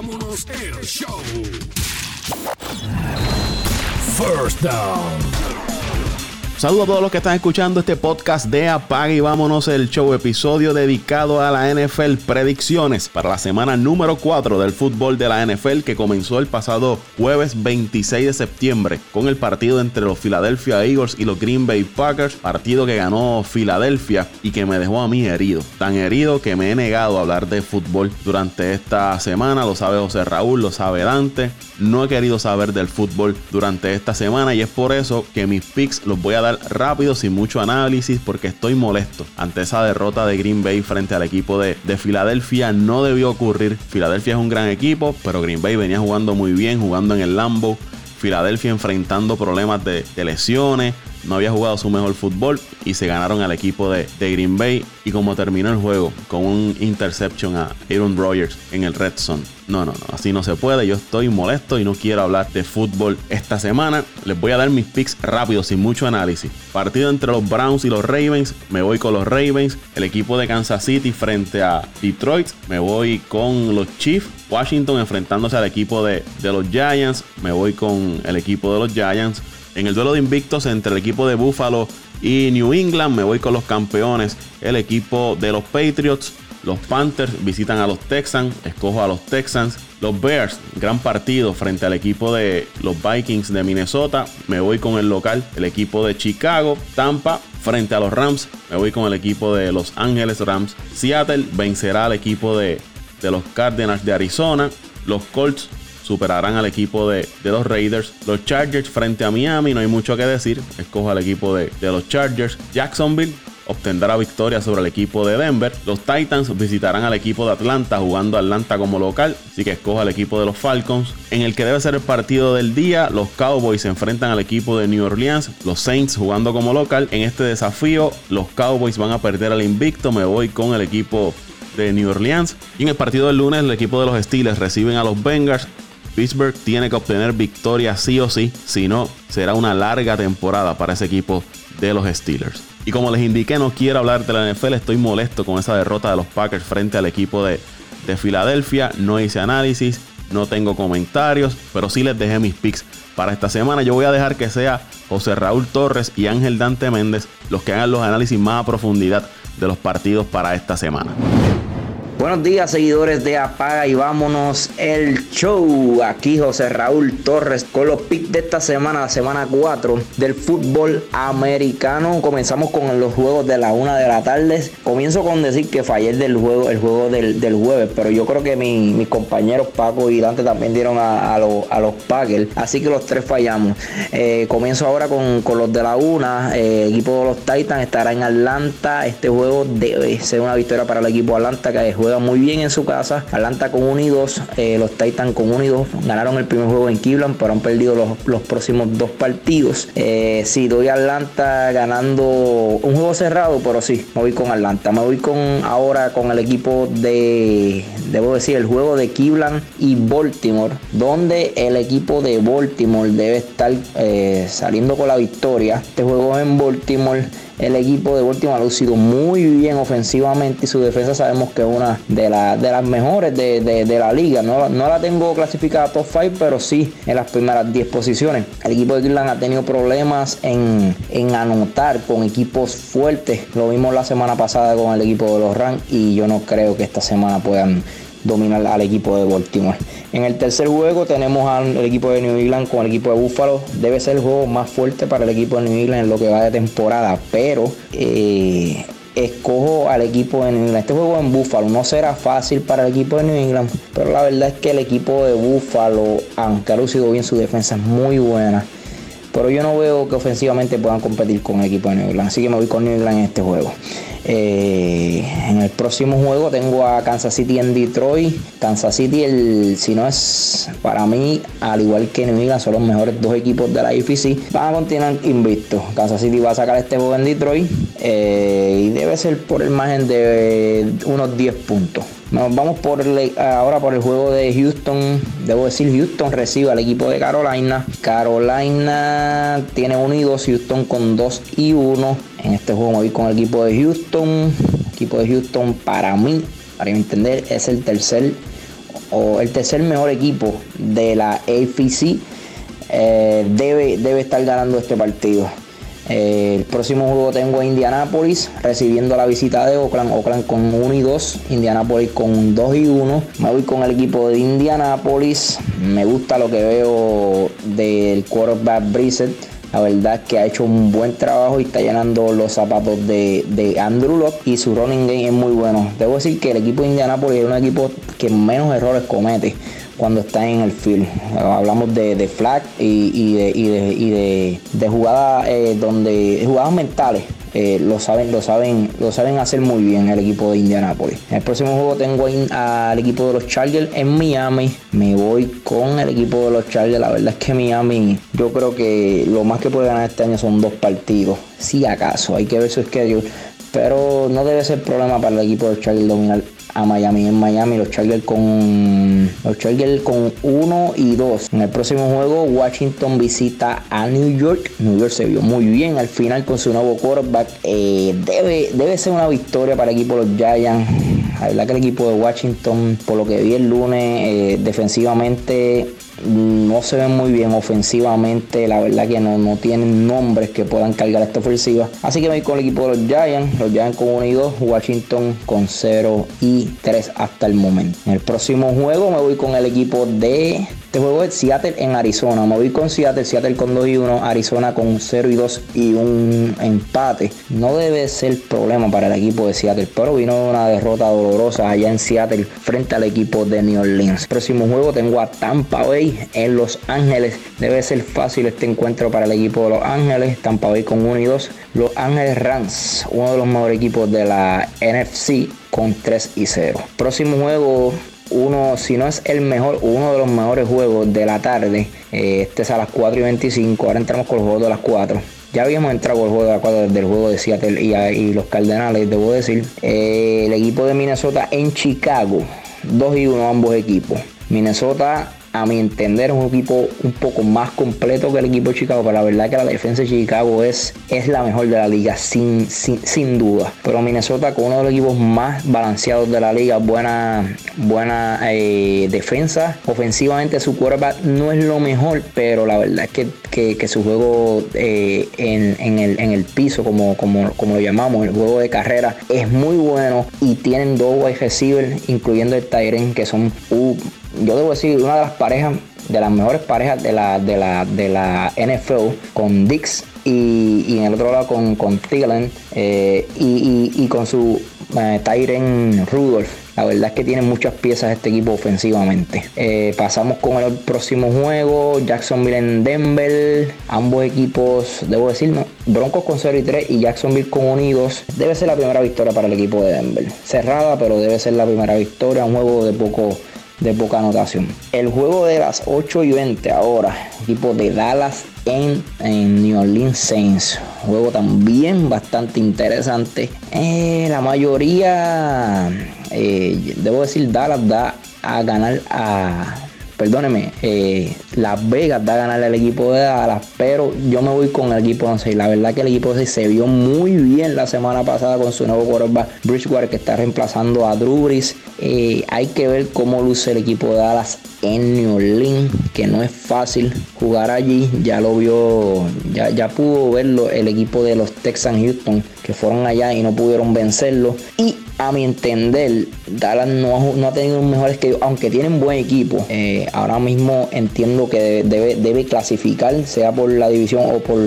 vámonos el show. First down. Saludos a todos los que están escuchando este podcast de Apaga y vámonos el show, episodio dedicado a la NFL predicciones para la semana número 4 del fútbol de la NFL que comenzó el pasado jueves 26 de septiembre con el partido entre los Philadelphia Eagles y los Green Bay Packers, partido que ganó Filadelfia y que me dejó a mí herido, tan herido que me he negado a hablar de fútbol durante esta semana, lo sabe José Raúl, lo sabe Dante, no he querido saber del fútbol durante esta semana y es por eso que mis picks los voy a dar rápido, sin mucho análisis, porque estoy molesto ante esa derrota de Green Bay frente al equipo de, de Filadelfia. No debió ocurrir. Filadelfia es un gran equipo, pero Green Bay venía jugando muy bien, jugando en el Lambo. Filadelfia enfrentando problemas de, lesiones, no había jugado su mejor fútbol y se ganaron al equipo de, Green Bay. Y como terminó el juego con un interception a Aaron Rodgers en el Red Zone. No, no, no, así no se puede. Yo estoy molesto y no quiero hablar de fútbol esta semana. Les voy a dar mis picks rápidos, sin mucho análisis. Partido entre los Browns y los Ravens. Me voy con los Ravens. El equipo de Kansas City frente a Detroit. Me voy con los Chiefs. Washington enfrentándose al equipo de, de los Giants. Me voy con el equipo de los Giants. En el duelo de invictos entre el equipo de Buffalo y New England, me voy con los campeones, el equipo de los Patriots. Los Panthers visitan a los Texans, escojo a los Texans. Los Bears, gran partido frente al equipo de los Vikings de Minnesota. Me voy con el local, el equipo de Chicago. Tampa frente a los Rams. Me voy con el equipo de Los Ángeles Rams. Seattle vencerá al equipo de, de los Cardinals de Arizona. Los Colts superarán al equipo de, los Raiders. Los Chargers frente a Miami, no hay mucho que decir. Escojo al equipo de, de los Chargers. Jacksonville obtendrá victoria sobre el equipo de Denver. Los Titans visitarán al equipo de Atlanta jugando Atlanta como local, así que escoja al equipo de los Falcons. En el que debe ser el partido del día, los Cowboys se enfrentan al equipo de New Orleans, los Saints jugando como local. En este desafío, los Cowboys van a perder al invicto, me voy con el equipo de New Orleans. Y en el partido del lunes, el equipo de los Steelers reciben a los Bengals. Pittsburgh tiene que obtener victoria sí o sí, si no, será una larga temporada para ese equipo de los Steelers. Y como les indiqué, no quiero hablar de la NFL, estoy molesto con esa derrota de los Packers frente al equipo de, de Filadelfia. No hice análisis, no tengo comentarios, pero sí les dejé mis picks para esta semana. Yo voy a dejar que sea José Raúl Torres y Ángel Dante Méndez los que hagan los análisis más a profundidad de los partidos para esta semana. Buenos días, seguidores de Apaga y vámonos el show. Aquí José Raúl Torres con los picks de esta semana, la semana 4 del fútbol americano. Comenzamos con los juegos de la una de la tarde. Comienzo con decir que fallé del juego, el juego del, jueves, pero yo creo que mis compañeros Paco y Dante también dieron a, los Packers, así que los tres fallamos. Eh, comienzo ahora con, los de la una. Eh, el equipo de los Titans estará en Atlanta. Este juego debe ser una victoria para el equipo Atlanta que juega muy bien en su casa. Atlanta con 1 y 2, eh, los Titans con 1 y 2 ganaron el primer juego en Cleveland, pero han perdido los, próximos dos partidos. Eh, sí, doy a Atlanta ganando un juego cerrado, pero sí, me voy con Atlanta. Me voy con ahora con el equipo de, debo decir, el juego de Cleveland y Baltimore, donde el equipo de Baltimore debe estar eh, saliendo con la victoria. Este juego en Baltimore el equipo de Baltimore ha lucido muy bien ofensivamente y su defensa sabemos que es una de, de las mejores de, la liga. No, la tengo clasificada top 5, pero sí en las primeras 10 posiciones. El equipo de Cleveland ha tenido problemas en, en anotar con equipos fuertes. Lo vimos la semana pasada con el equipo de los Rams y yo no creo que esta semana puedan dominar al equipo de Baltimore. En el tercer juego tenemos al equipo de New England con el equipo de Buffalo. Debe ser el juego más fuerte para el equipo de New England en lo que va de temporada, pero eh, escojo al equipo de New England. Este juego en Buffalo no será fácil para el equipo de New England, pero la verdad es que el equipo de Buffalo, aunque ha lucido bien su defensa, es muy buena. Pero yo no veo que ofensivamente puedan competir con el equipo de New England. Así que me voy con New England en este juego. Eh, en el próximo juego tengo a Kansas City en Detroit. Kansas City, el, si no es para mí, al igual que New England, son los mejores dos equipos de la IFC. Van a continuar invictos. Kansas City va a sacar este juego en Detroit eh, y debe ser por el margen de unos 10 puntos. Nos vamos por ahora por el juego de Houston. Debo decir, Houston recibe al equipo de Carolina. Carolina tiene unidos Houston con 2 y 1. En este juego me voy con el equipo de Houston. El equipo de Houston para mí, para mi entender, es el tercer o el tercer mejor equipo de la AFC eh, debe, debe estar ganando este partido. Eh, el próximo juego tengo a Indianapolis recibiendo la visita de Oakland. Oakland con 1 y 2. Indianapolis con 2 y 1. Me voy con el equipo de Indianapolis. Me gusta lo que veo del quarterback Brissett. La verdad que ha hecho un buen trabajo y está llenando los zapatos de, de, Andrew Locke y su running game es muy bueno. Debo decir que el equipo de Indianapolis es un equipo que menos errores comete cuando está en el field. Hablamos de, de flag y, de, y de, jugadas eh, donde jugadas mentales. Eh, lo saben, lo saben, lo saben hacer muy bien el equipo de Indianapolis. En el próximo juego tengo al equipo de los Chargers en Miami. Me voy con el equipo de los Chargers. La verdad es que Miami, yo creo que lo más que puede ganar este año son dos partidos. Si acaso, hay que ver su schedule. Pero no debe ser problema para el equipo de los Chargers dominar a Miami. En Miami los Chargers con los Chargers con 1 y 2. En el próximo juego Washington visita a New York. New York se vio muy bien al final con su nuevo quarterback. Eh, debe, debe ser una victoria para el equipo de los Giants. La verdad que el equipo de Washington, por lo que vi el lunes, eh, defensivamente no se ven muy bien ofensivamente. La verdad que no, no tienen nombres que puedan cargar esta ofensiva. Así que me voy con el equipo de los Giants. Los Giants con 1 y 2. Washington con 0 y 3 hasta el momento. En el próximo juego me voy con el equipo de este juego es Seattle en Arizona. Me con Seattle, Seattle con 2 y 1, Arizona con 0 y 2 y un empate. No debe ser problema para el equipo de Seattle, pero vino una derrota dolorosa allá en Seattle frente al equipo de New Orleans. Próximo juego tengo a Tampa Bay en Los Ángeles. Debe ser fácil este encuentro para el equipo de Los Ángeles. Tampa Bay con 1 y 2. Los Ángeles Rams, uno de los mejores equipos de la NFC con 3 y 0. Próximo juego uno, si no es el mejor, uno de los mejores juegos de la tarde. Eh, este es a las 4 y 25. Ahora entramos con el juego de las 4. Ya habíamos entrado el juego de las 4 desde el juego de Seattle y, los Cardenales, debo decir. Eh, el equipo de Minnesota en Chicago. 2 y 1 ambos equipos. Minnesota a mi entender, es un equipo un poco más completo que el equipo de Chicago, pero la verdad que la defensa de Chicago es, es la mejor de la liga, sin, sin, duda. Pero Minnesota, con uno de los equipos más balanceados de la liga, buena, buena eh, defensa. Ofensivamente, su quarterback no es lo mejor, pero la verdad es que, su juego eh, en, el, piso, como, como, como lo llamamos, el juego de carrera, es muy bueno y tienen dos wide receivers, incluyendo el Tyren, que son yo debo decir, una de las parejas, de las mejores parejas de la, de la, de la NFL, con Dix y, en el otro lado con, con Thielen eh, y, con su eh, Rudolph. La verdad es que tiene muchas piezas este equipo ofensivamente. Eh, pasamos con el próximo juego. Jacksonville en Denver. Ambos equipos, debo decir, Broncos con 0 y 3 y Jacksonville con unidos. Debe ser la primera victoria para el equipo de Denver. Cerrada, pero debe ser la primera victoria. Un juego de poco de poca anotación. El juego de las 8 y 20 ahora, equipo de Dallas en, en New Orleans Saints. Juego también bastante interesante. Eh, la mayoría, eh, debo decir, Dallas da a ganar a perdóneme, eh, Las Vegas da a ganar al equipo de Dallas, pero yo me voy con el equipo de 6. La verdad que el equipo de 6 se vio muy bien la semana pasada con su nuevo quarterback Bridgewater que está reemplazando a Drew Brees. Eh, hay que ver cómo luce el equipo de Dallas en New Orleans, que no es fácil jugar allí. Ya lo vio, ya, ya pudo verlo el equipo de los Texans Houston, que fueron allá y no pudieron vencerlo. Y a mi entender, Dallas no, no ha tenido un mejor que aunque tienen buen equipo. Eh, ahora mismo entiendo que debe, debe clasificar, sea por la división o por,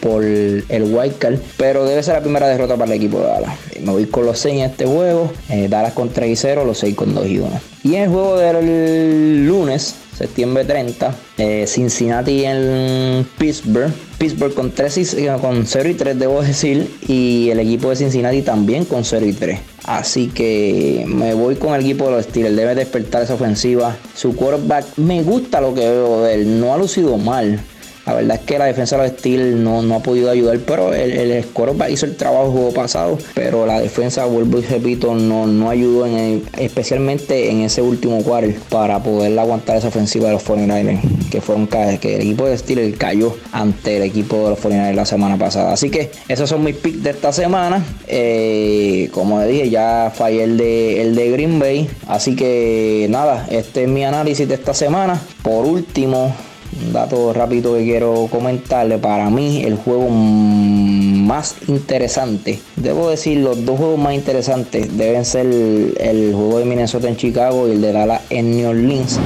por el wildcard, pero debe ser la primera derrota para el equipo de Dallas. Me voy con los 6 en este juego, eh, Dallas con 3 y 0, los 6 con 2 y 1. Y en el juego del lunes, septiembre 30, eh, Cincinnati en Pittsburgh. Pittsburgh con, 3 y, con 0 y 3, debo decir, y el equipo de Cincinnati también con 0 y 3. Así que me voy con el equipo de los Steelers. Debe despertar esa ofensiva. Su quarterback, me gusta lo que veo de él. No ha lucido mal. La verdad es que la defensa de los Steelers no, no ha podido ayudar, pero el, el hizo el trabajo el juego pasado, pero la defensa, vuelvo y repito, no, no ayudó en especialmente en ese último quarter para poder aguantar esa ofensiva de los 49ers, que fueron que el equipo de Steelers cayó ante el equipo de los 49ers la semana pasada. Así que esos son mis picks de esta semana. Eh, como dije, ya fallé el de, el de Green Bay. Así que nada, este es mi análisis de esta semana. Por último, un dato rápido que quiero comentarle. Para mí, el juego más interesante, debo decir, los dos juegos más interesantes deben ser el, juego de Minnesota en Chicago y el de Dallas en New Orleans.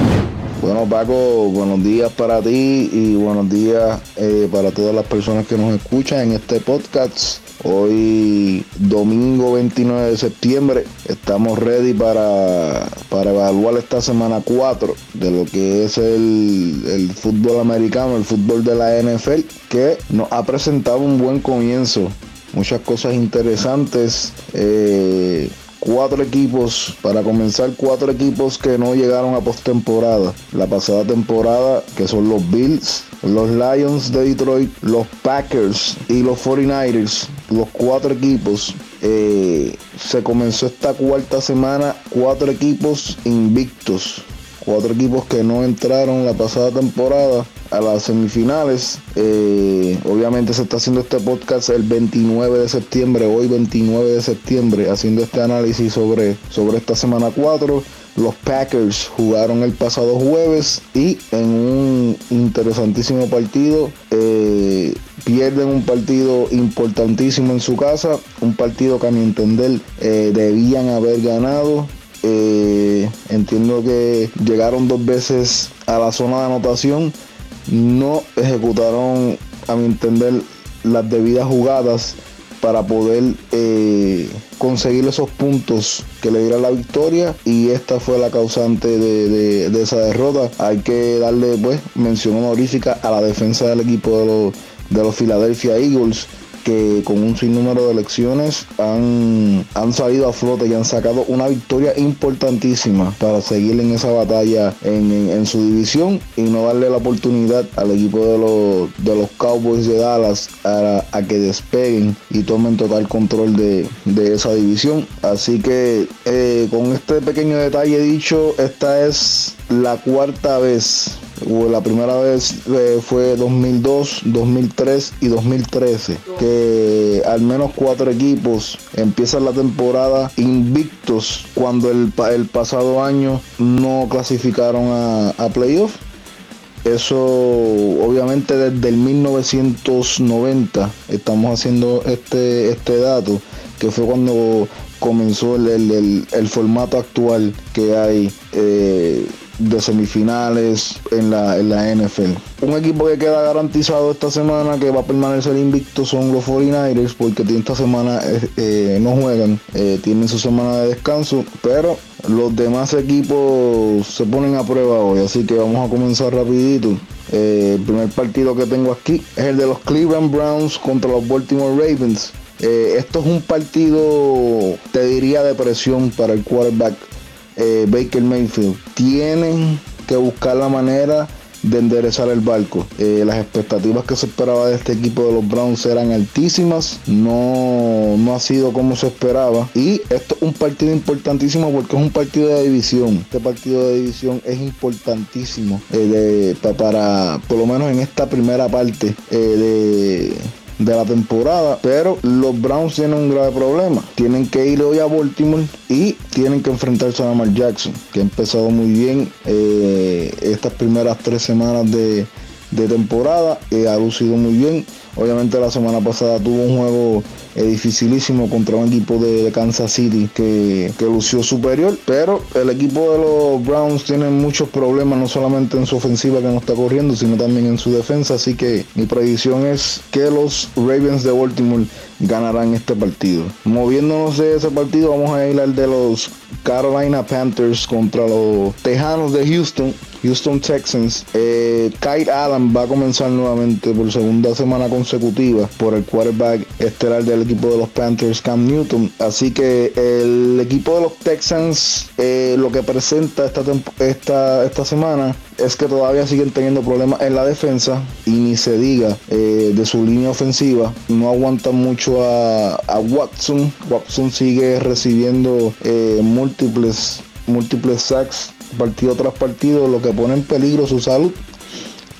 Bueno Paco, buenos días para ti y buenos días eh, para todas las personas que nos escuchan en este podcast. Hoy, domingo 29 de septiembre, estamos ready para, para evaluar esta semana 4 de lo que es el, fútbol americano, el fútbol de la NFL, que nos ha presentado un buen comienzo. Muchas cosas interesantes. Eh, cuatro equipos, para comenzar, cuatro equipos que no llegaron a postemporada. La pasada temporada, que son los Bills, los Lions de Detroit, los Packers y los 49ers, los cuatro equipos. Eh, se comenzó esta cuarta semana, cuatro equipos invictos. Cuatro equipos que no entraron la pasada temporada a las semifinales. Eh, obviamente se está haciendo este podcast el 29 de septiembre, hoy 29 de septiembre, haciendo este análisis sobre, sobre esta semana 4. Los Packers jugaron el pasado jueves y en un interesantísimo partido eh, pierden un partido importantísimo en su casa, un partido que a mi entender eh, debían haber ganado. Entiendo que llegaron dos veces a la zona de anotación. No ejecutaron, a mi entender, las debidas jugadas para poder eh, conseguir esos puntos que le dieran la victoria. Y esta fue la causante de, de, esa derrota. Hay que darle pues mención honorífica a la defensa del equipo de los, de los Philadelphia Eagles que con un sinnúmero de elecciones han, han salido a flote y han sacado una victoria importantísima para seguir en esa batalla en, su división y no darle la oportunidad al equipo de los, de los Cowboys de Dallas a, que despeguen y tomen total control de, esa división. Así que eh, con este pequeño detalle dicho, esta es la cuarta vez la primera vez eh, fue 2002, 2003 y 2013, que al menos cuatro equipos empiezan la temporada invictos cuando el, el pasado año no clasificaron a, a playoff. Eso obviamente desde el 1990 estamos haciendo este, este dato, que fue cuando comenzó el, formato actual que hay. Eh, de semifinales en la, en la NFL. Un equipo que queda garantizado esta semana que va a permanecer invicto son los 49ers porque esta semana eh, eh, no juegan, eh, tienen su semana de descanso, pero los demás equipos se ponen a prueba hoy, así que vamos a comenzar rapidito. el primer partido que tengo aquí es el de los Cleveland Browns contra los Baltimore Ravens. esto es un partido, te diría, de presión para el quarterback eh, Baker Mayfield. Tienen que buscar la manera de enderezar el barco. Eh, las expectativas que se esperaba de este equipo de los Browns eran altísimas. No, no ha sido como se esperaba. Y esto es un partido importantísimo porque es un partido de división. Este partido de división es importantísimo eh, para, por lo menos en esta primera parte de de la temporada. Pero los Browns tienen un grave problema. Tienen que ir hoy a Baltimore y tienen que enfrentarse a Lamar Jackson, que ha empezado muy bien eh, estas primeras tres semanas de, temporada. y ha lucido muy bien. Obviamente la semana pasada tuvo un juego es dificilísimo contra un equipo de, Kansas City que, lució superior, pero el equipo de los Browns tiene muchos problemas, no solamente en su ofensiva que no está corriendo, sino también en su defensa, así que mi predicción es que los Ravens de Baltimore ganarán este partido. Moviéndonos de ese partido, vamos a ir al de los Carolina Panthers contra los Tejanos de Houston. Houston Texans. Eh, Kyle Allen va a comenzar nuevamente por segunda semana consecutiva por el quarterback estelar del equipo de los Panthers, Cam Newton. Así que el equipo de los Texans eh, lo que presenta esta, esta, esta semana es que todavía siguen teniendo problemas en la defensa y ni se diga eh, de su línea ofensiva. No aguantan mucho a, Watson. Watson sigue recibiendo múltiples, múltiples sacks partido tras partido, lo que pone en peligro su salud.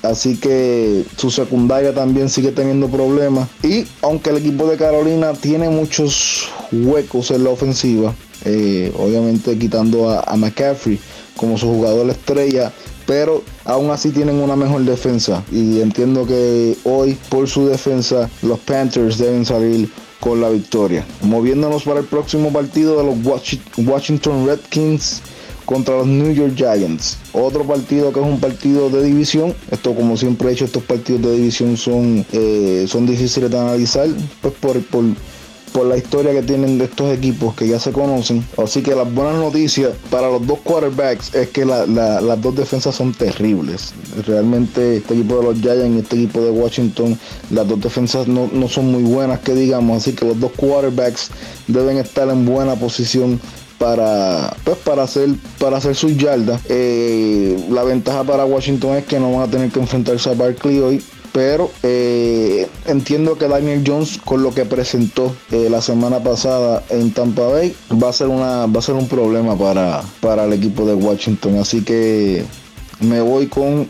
Así que su secundaria también sigue teniendo problemas. Y aunque el equipo de Carolina tiene muchos huecos en la ofensiva, eh, obviamente quitando a, a McCaffrey como su jugador estrella, pero aún así tienen una mejor defensa y entiendo que hoy por su defensa los Panthers deben salir con la victoria. Moviéndonos para el próximo partido de los Washington Redskins contra los New York Giants. Otro partido que es un partido de división. Esto como siempre he hecho, estos partidos de división son, eh, son difíciles de analizar. Pues por, por, por la historia que tienen de estos equipos que ya se conocen. Así que las buenas noticias para los dos quarterbacks es que las dos defensas son terribles. Realmente este equipo de los Giants y este equipo de Washington, las dos defensas no, no son muy buenas que digamos. Así que los dos quarterbacks deben estar en buena posición para pues para hacer para hacer sus yardas eh, la ventaja para Washington es que no van a tener que enfrentarse a Barkley hoy pero eh, entiendo que Daniel Jones con lo que presentó eh, la semana pasada en Tampa Bay va a ser una va a ser un problema para para el equipo de Washington así que me voy con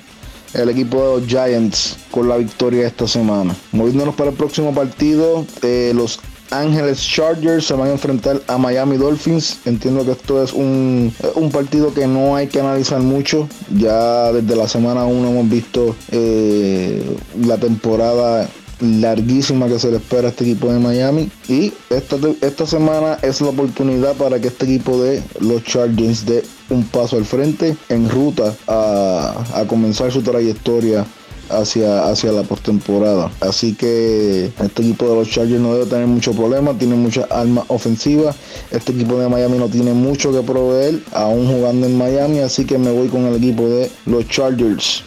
el equipo de los Giants con la victoria esta semana. Moviéndonos para el próximo partido, los Ángeles Chargers se van a enfrentar a Miami Dolphins. Entiendo que esto es un, partido que no hay que analizar mucho. Ya desde la semana 1 hemos visto eh, la temporada larguísima que se le espera a este equipo de Miami. Y esta, esta semana es la oportunidad para que este equipo de los Chargers dé un paso al frente en ruta a, a comenzar su trayectoria hacia, hacia la postemporada. Así que este equipo de los Chargers no debe tener mucho problema, tiene muchas armas ofensivas. Este equipo de Miami no tiene mucho que proveer, aún jugando en Miami, así que me voy con el equipo de los Chargers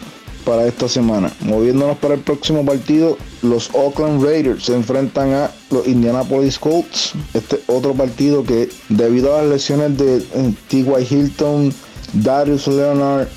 para esta semana. Moviéndonos para el próximo partido, los Oakland Raiders se enfrentan a los Indianapolis Colts. Este otro partido que debido a las lesiones de eh, T.Y. Hilton, Darius Leonard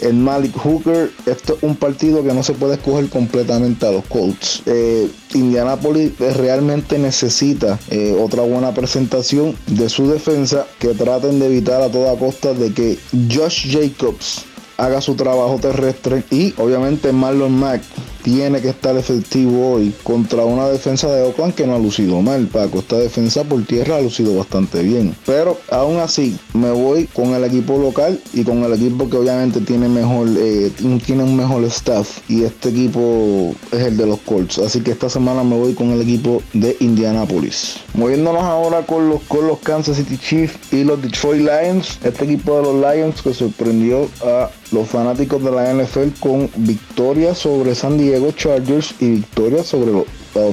el Malik Hooker, esto es un partido que no se puede escoger completamente a los Colts. Eh, Indianapolis realmente necesita eh, otra buena presentación de su defensa que traten de evitar a toda costa de que Josh Jacobs haga su trabajo terrestre y obviamente Marlon Mack tiene que estar efectivo hoy contra una defensa de Oakland que no ha lucido mal, Paco. Esta defensa por tierra ha lucido bastante bien. Pero aún así, me voy con el equipo local y con el equipo que obviamente tiene mejor, eh, tiene un mejor staff. Y este equipo es el de los Colts. Así que esta semana me voy con el equipo de Indianapolis. Moviéndonos ahora con los, con los Kansas City Chiefs y los Detroit Lions. Este equipo de los Lions que sorprendió a los fanáticos de la NFL con victoria sobre San Diego Chargers y victoria sobre los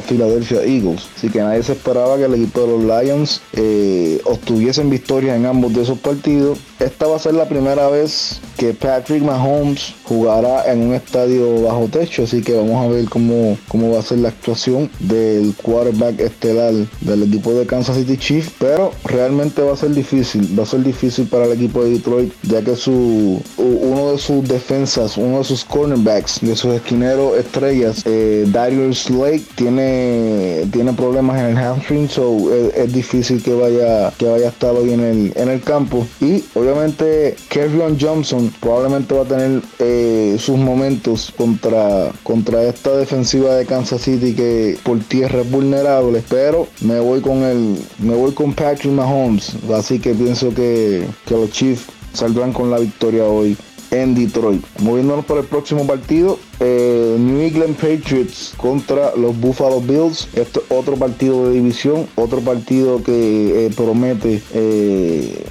Philadelphia Eagles. Así que nadie se esperaba que el equipo de los Lions eh, obtuviesen victoria en ambos de esos partidos. Esta va a ser la primera vez que Patrick Mahomes jugará en un estadio bajo techo, así que vamos a ver cómo, cómo va a ser la actuación del quarterback estelar del equipo de Kansas City Chiefs, pero realmente va a ser difícil, va a ser difícil para el equipo de Detroit, ya que su uno de sus defensas, uno de sus cornerbacks, de sus esquineros estrellas, eh, Darius Lake, tiene, tiene problemas en el hamstring, so es, difícil que vaya, que vaya a estar hoy en el, en el campo. Y obviamente Kevin Johnson probablemente va a tener eh, sus momentos contra, contra esta defensiva de Kansas City que por tierra es vulnerable, pero me voy con el, me voy con Patrick Mahomes, así que pienso que, que los Chiefs saldrán con la victoria hoy en Detroit. Moviéndonos para el próximo partido, eh, New England Patriots contra los Buffalo Bills. Este es otro partido de división, otro partido que eh, promete eh,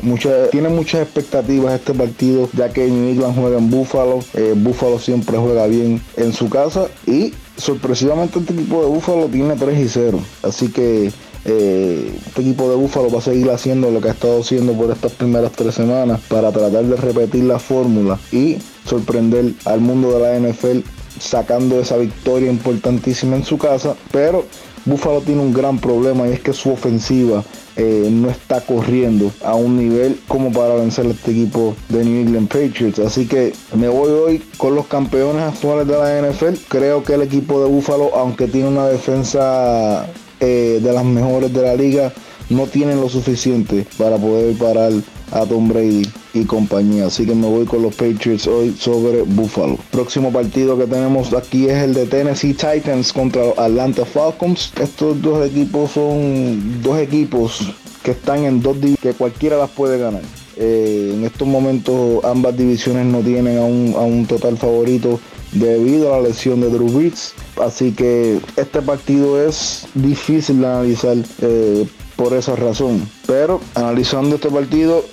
tiene muchas expectativas este partido, ya que New England juega en Buffalo. Buffalo siempre juega bien en su casa y sorpresivamente este equipo de Buffalo tiene 3 y 0. Así que eh, este equipo de Búfalo va a seguir haciendo lo que ha estado haciendo por estas primeras tres semanas para tratar de repetir la fórmula y sorprender al mundo de la NFL sacando esa victoria importantísima en su casa, pero Buffalo tiene un gran problema y es que su ofensiva eh, no está corriendo a un nivel como para vencer a este equipo de New England Patriots. Así que me voy hoy con los campeones actuales de la NFL. Creo que el equipo de Buffalo, aunque tiene una defensa eh, de las mejores de la liga, no tienen lo suficiente para poder parar a Tom Brady y compañía. Así que me voy con los Patriots hoy sobre Buffalo. Próximo partido que tenemos aquí es el de Tennessee Titans contra Atlanta Falcons. Estos dos equipos son dos equipos que están en dos divisiones que cualquiera las puede ganar. Eh, en estos momentos ambas divisiones no tienen a un, a un total favorito debido a la lesión de Drew Brees. Así que este partido es difícil de analizar eh, por esa razón. Pero analizando este partido,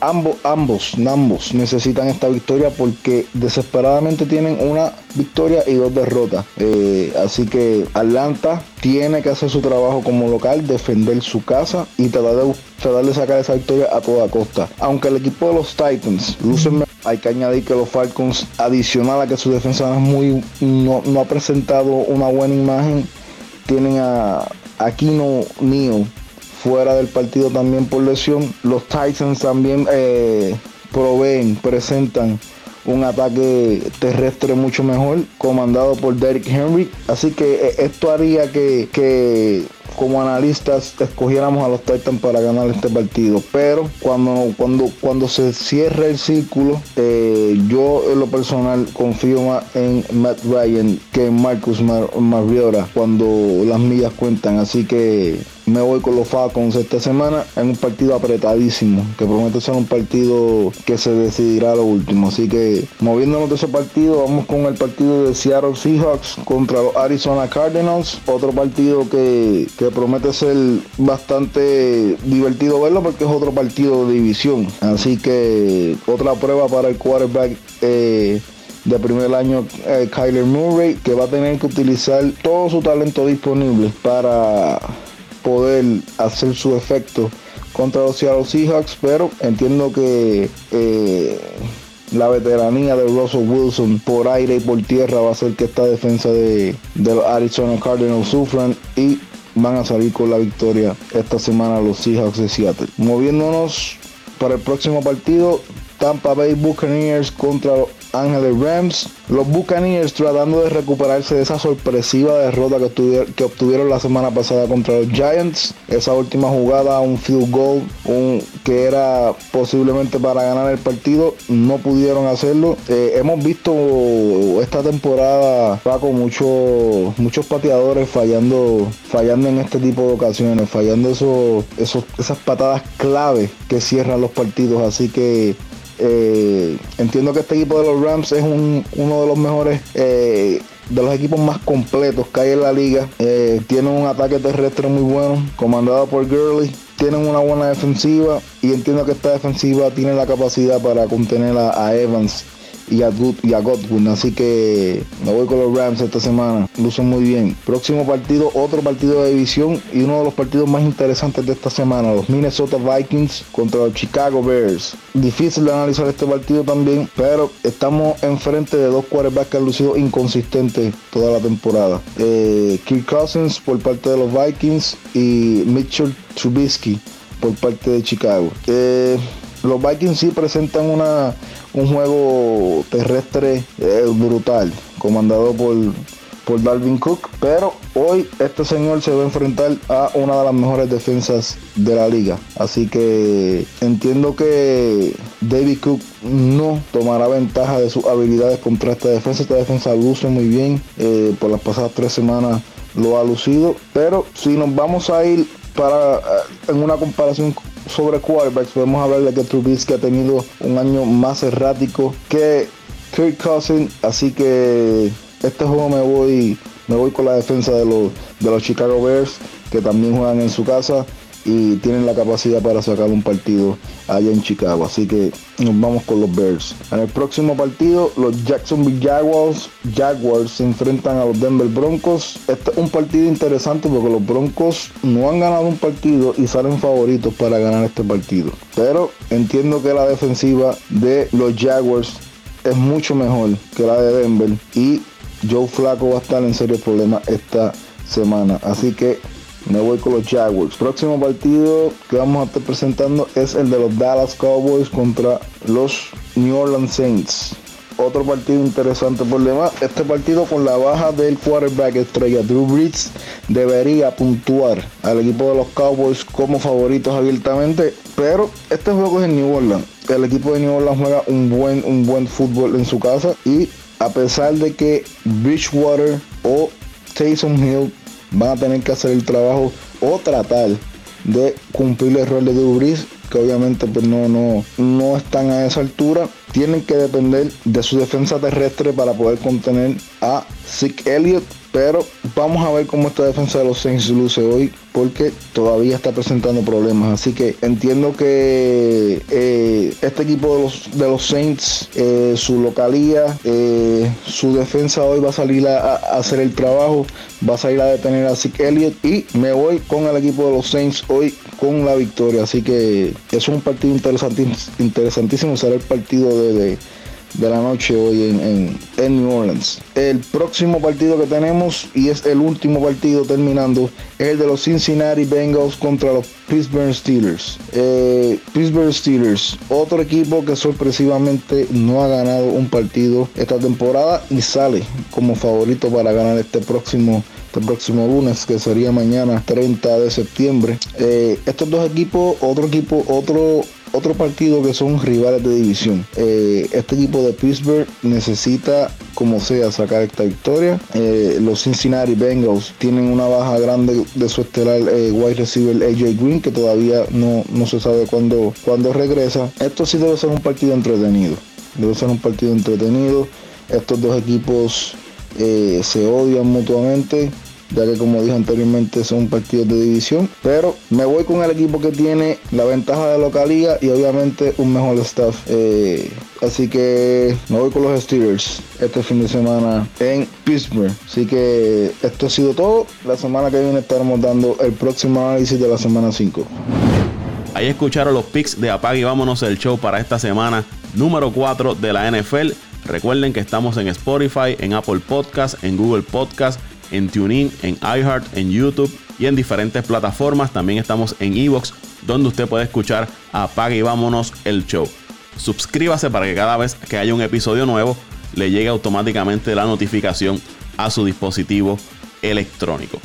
ambos, ambos, ambos necesitan esta victoria porque desesperadamente tienen una victoria y dos derrotas. Eh, así que Atlanta tiene que hacer su trabajo como local, defender su casa y tratar de, tratar de sacar esa victoria a toda costa. Aunque el equipo de los Titans lucen hay que añadir que los Falcons, adicional a que su defensa es muy, no, no ha presentado una buena imagen, tienen a Aquino Neo fuera del partido también por lesión. Los Titans también eh, proveen, presentan un ataque terrestre mucho mejor, comandado por Derrick Henry. Así que eh, esto haría que, que como analistas escogiéramos a los Titans para ganar este partido. Pero cuando, cuando, cuando se cierre el círculo, eh, yo en lo personal confío más en Matt Ryan que en Marcus Mar Mariota cuando las millas cuentan. Así que me voy con los Falcons esta semana en un partido apretadísimo, que promete ser un partido que se decidirá lo último. Así que moviéndonos de ese partido, vamos con el partido de Seattle Seahawks contra los Arizona Cardinals. Otro partido que, promete ser bastante divertido verlo porque es otro partido de división. Así que otra prueba para el quarterback. Eh, de primer año eh, Kyler Murray que va a tener que utilizar todo su talento disponible para poder hacer su efecto contra los Seattle Seahawks, pero entiendo que eh, la veteranía de Russell Wilson por aire y por tierra va a hacer que esta defensa de, los Arizona Cardinals sufran y van a salir con la victoria esta semana los Seahawks de Seattle. Moviéndonos para el próximo partido, Tampa Bay Buccaneers contra los Ángeles Rams. Los Buccaneers tratando de recuperarse de esa sorpresiva derrota que, obtuvieron la semana pasada contra los Giants. Esa última jugada, un field goal, que era posiblemente para ganar el partido, no pudieron hacerlo. Eh, hemos visto esta temporada, Paco, muchos muchos pateadores fallando, fallando en este tipo de ocasiones, fallando esos, esos, esas patadas clave que cierran los partidos. Así que eh, entiendo que este equipo de los Rams es uno de los mejores, eh, de los equipos más completos que hay en la liga. Eh, tienen un ataque terrestre muy bueno, comandado por Gurley. Tienen una buena defensiva y entiendo que esta defensiva tiene la capacidad para contener a Evans y a, y a Godwin. Así que me voy con los Rams esta semana. Lucen muy bien. Próximo partido, otro partido de división y uno de los partidos más interesantes de esta semana. Los Minnesota Vikings contra los Chicago Bears. Difícil de analizar este partido también, pero estamos enfrente de dos quarterbacks que han lucido inconsistentes toda la temporada. Eh, Kirk Cousins por parte de los Vikings y Mitchell Trubisky por parte de Chicago. Eh, los Vikings sí presentan una, un juego terrestre eh, brutal, comandado por, por Dalvin Cook. Pero hoy este señor se va a enfrentar a una de las mejores defensas de la liga. Así que entiendo que David Cook no tomará ventaja de sus habilidades contra esta defensa. Esta defensa luce muy bien. Eh, por las pasadas tres semanas lo ha lucido. Pero si nos vamos a ir para eh, en una comparación sobre quarterbacks, podemos hablar de que Trubisky ha tenido un año más errático que Kirk Cousins, así que este juego me voy me voy con la defensa de los de los Chicago Bears que también juegan en su casa y tienen la capacidad para sacar un partido allá en Chicago. Así que nos vamos con los Bears. En el próximo partido, los Jacksonville Jaguars, Jaguars se enfrentan a los Denver Broncos. Este es un partido interesante porque los Broncos no han ganado un partido y salen favoritos para ganar este partido. Pero entiendo que la defensiva de los Jaguars es mucho mejor que la de Denver y Joe Flaco va a estar en serio problema esta semana. Así que me voy con los Jaguars. Próximo partido que vamos a estar presentando es el de los Dallas Cowboys contra los New Orleans Saints. Otro partido interesante por demás. Este partido con la baja del quarterback estrella Drew Brees debería puntuar al equipo de los Cowboys como favoritos abiertamente. Pero este juego es en New Orleans. El equipo de New Orleans juega un buen, un buen fútbol en su casa. Y a pesar de que Bridgewater o Taysom Hill van a tener que hacer el trabajo o tratar de cumplir el rol de Brees que obviamente pues no, no, no están a esa altura. Tienen que depender de su defensa terrestre para poder contener a Zeke Elliott. Pero vamos a ver cómo esta defensa de los Saints luce hoy porque todavía está presentando problemas. Así que entiendo que eh, este equipo de los, de los Saints, eh, su localía, eh, su defensa hoy va a salir a, hacer el trabajo, va a salir a detener a Zeke Elliott y me voy con el equipo de los Saints hoy con la victoria. Así que es un partido interesantísimo, interesantísimo será el partido de de la noche hoy en, en, New Orleans. El próximo partido que tenemos, y es el último partido terminando, es el de los Cincinnati Bengals contra los Pittsburgh Steelers. Eh, Pittsburgh Steelers, otro equipo que sorpresivamente no ha ganado un partido esta temporada y sale como favorito para ganar este próximo este próximo lunes, que sería mañana 30 de septiembre. Eh, estos dos equipos, otro equipo, otro otro partido que son rivales de división. Eh, este equipo de Pittsburgh necesita, como sea, sacar esta victoria. Eh, los Cincinnati Bengals tienen una baja grande de su estelar eh, wide receiver AJ Green, que todavía no, no se sabe cuándo, cuándo regresa. Esto sí debe ser un partido entretenido. Debe ser un partido entretenido. Estos dos equipos se odian mutuamente ya que como dije anteriormente son partidos de división, pero me voy con el equipo que tiene la ventaja de localía y obviamente un mejor staff. Eh, así que me voy con los Steelers este fin de semana en Pittsburgh. Así que esto ha sido todo. La semana que viene estaremos dando el próximo análisis de la semana 5. Ahí escucharon los picks de Apague y vámonos el show para esta semana número 4 de la NFL. Recuerden que estamos en Spotify, en Apple Podcast, en Google Podcast en TuneIn, en iHeart, en YouTube y en diferentes plataformas. También estamos en Evox, donde usted puede escuchar Apague y vámonos el show. Suscríbase para que cada vez que haya un episodio nuevo le llegue automáticamente la notificación a su dispositivo electrónico.